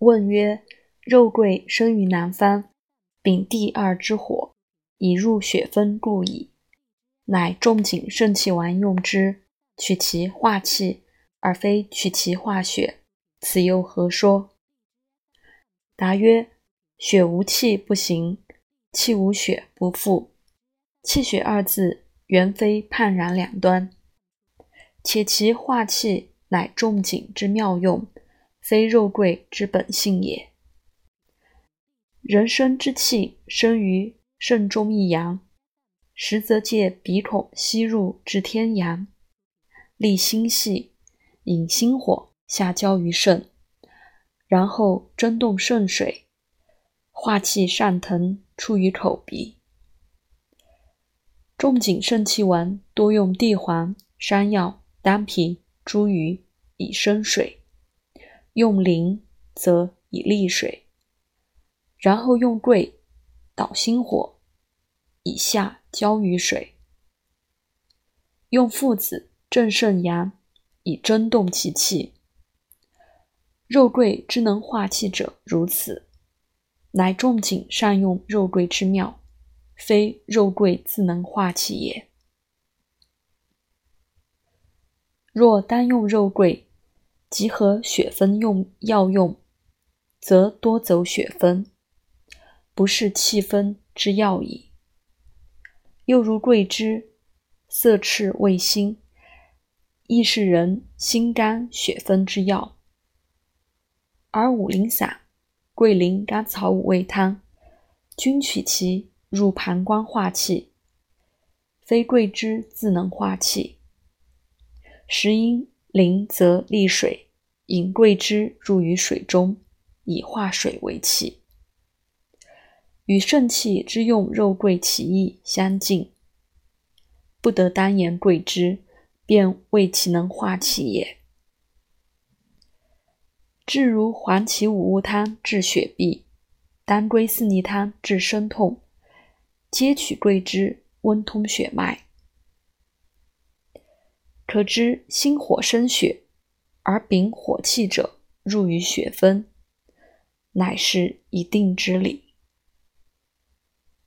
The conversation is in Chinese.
问曰：肉桂生于南方，秉第二之火，以入血分故矣。乃仲景肾气丸用之，取其化气，而非取其化血，此又何说？答曰：血无气不行，气无血不复。气血二字原非判然两端，且其化气乃仲景之妙用，非肉桂之本性也。人生之气生于肾中一阳。实则借鼻孔吸入至天阳，利心系，引心火下交于肾，然后蒸动肾水，化气上腾出于口鼻。仲景肾气丸多用地黄、山药、丹皮、茱萸以生水，用苓则以利水，然后用桂导心火，以下。交于水，用附子正肾阳，以蒸动其气。肉桂之能化气者如此，乃仲景善用肉桂之妙，非肉桂自能化气也。若单用肉桂，集合血分用药用，则多走血分，不是气分之药矣。又如桂枝，色赤味辛，亦是人心肝血分之药。而五苓散、桂林甘草五味汤，均取其入膀胱化气，非桂枝自能化气。时因苓则利水，引桂枝入于水中，以化水为气。与肾气之用肉桂其意相近，不得单言桂枝，便谓其能化气也。至如黄芪五物汤治血痹，当归四逆汤治身痛，皆取桂枝温通血脉。可知心火生血，而丙火气者入于血分，乃是一定之理。